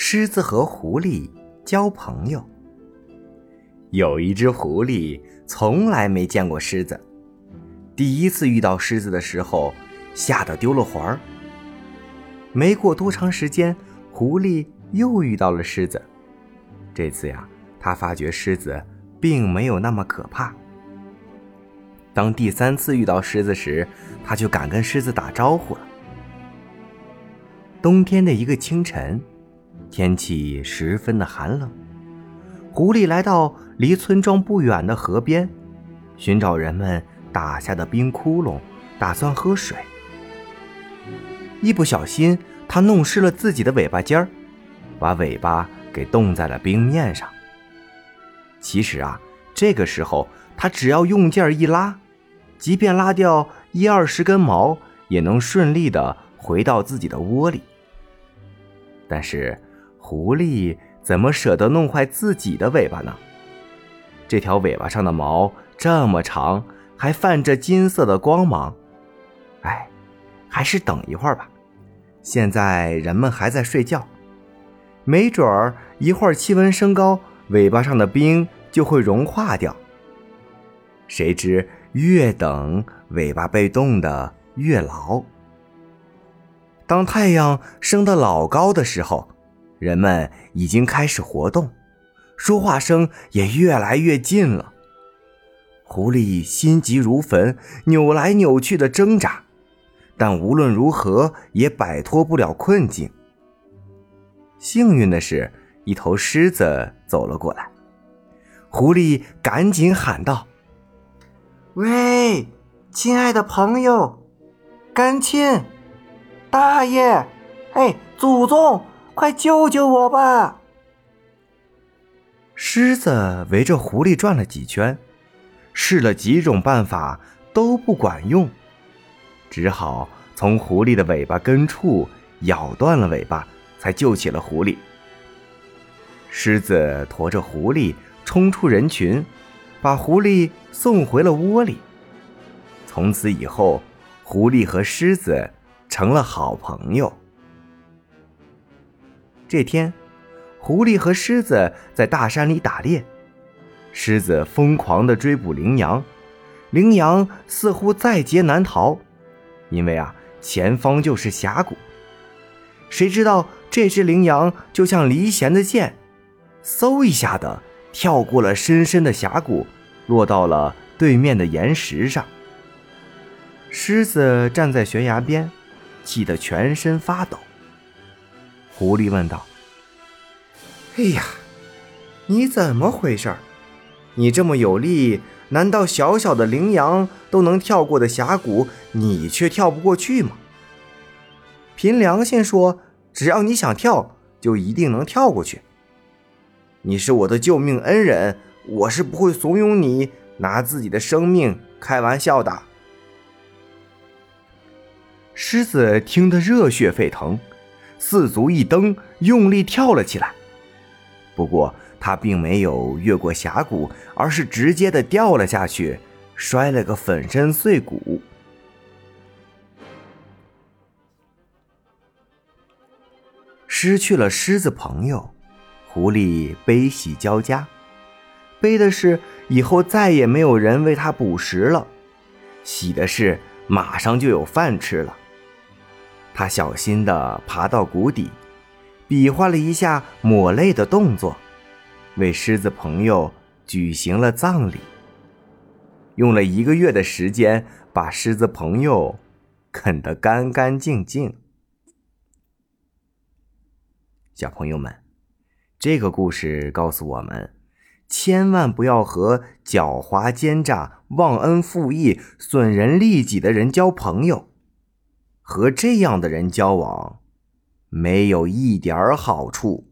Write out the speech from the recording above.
狮子和狐狸交朋友。有一只狐狸从来没见过狮子，第一次遇到狮子的时候，吓得丢了魂儿。没过多长时间，狐狸又遇到了狮子。这次呀，他发觉狮子并没有那么可怕。当第三次遇到狮子时，他就敢跟狮子打招呼了。冬天的一个清晨。天气十分的寒冷，狐狸来到离村庄不远的河边，寻找人们打下的冰窟窿，打算喝水。一不小心，它弄湿了自己的尾巴尖儿，把尾巴给冻在了冰面上。其实啊，这个时候它只要用劲儿一拉，即便拉掉一二十根毛，也能顺利的回到自己的窝里。但是。狐狸怎么舍得弄坏自己的尾巴呢？这条尾巴上的毛这么长，还泛着金色的光芒。哎，还是等一会儿吧。现在人们还在睡觉，没准儿一会儿气温升高，尾巴上的冰就会融化掉。谁知越等，尾巴被冻得越牢。当太阳升得老高的时候。人们已经开始活动，说话声也越来越近了。狐狸心急如焚，扭来扭去的挣扎，但无论如何也摆脱不了困境。幸运的是，一头狮子走了过来，狐狸赶紧喊道：“喂，亲爱的朋友，干亲，大爷，哎，祖宗！”快救救我吧！狮子围着狐狸转了几圈，试了几种办法都不管用，只好从狐狸的尾巴根处咬断了尾巴，才救起了狐狸。狮子驮着狐狸冲出人群，把狐狸送回了窝里。从此以后，狐狸和狮子成了好朋友。这天，狐狸和狮子在大山里打猎，狮子疯狂地追捕羚羊，羚羊似乎在劫难逃，因为啊，前方就是峡谷。谁知道这只羚羊就像离弦的箭，嗖一下的跳过了深深的峡谷，落到了对面的岩石上。狮子站在悬崖边，气得全身发抖。狐狸问道：“哎呀，你怎么回事？你这么有力，难道小小的羚羊都能跳过的峡谷，你却跳不过去吗？凭良心说，只要你想跳，就一定能跳过去。你是我的救命恩人，我是不会怂恿你拿自己的生命开玩笑的。”狮子听得热血沸腾。四足一蹬，用力跳了起来。不过他并没有越过峡谷，而是直接的掉了下去，摔了个粉身碎骨。失去了狮子朋友，狐狸悲喜交加。悲的是以后再也没有人为他捕食了；喜的是马上就有饭吃了。他小心地爬到谷底，比划了一下抹泪的动作，为狮子朋友举行了葬礼。用了一个月的时间，把狮子朋友啃得干干净净。小朋友们，这个故事告诉我们，千万不要和狡猾奸诈、忘恩负义、损人利己的人交朋友。和这样的人交往，没有一点好处。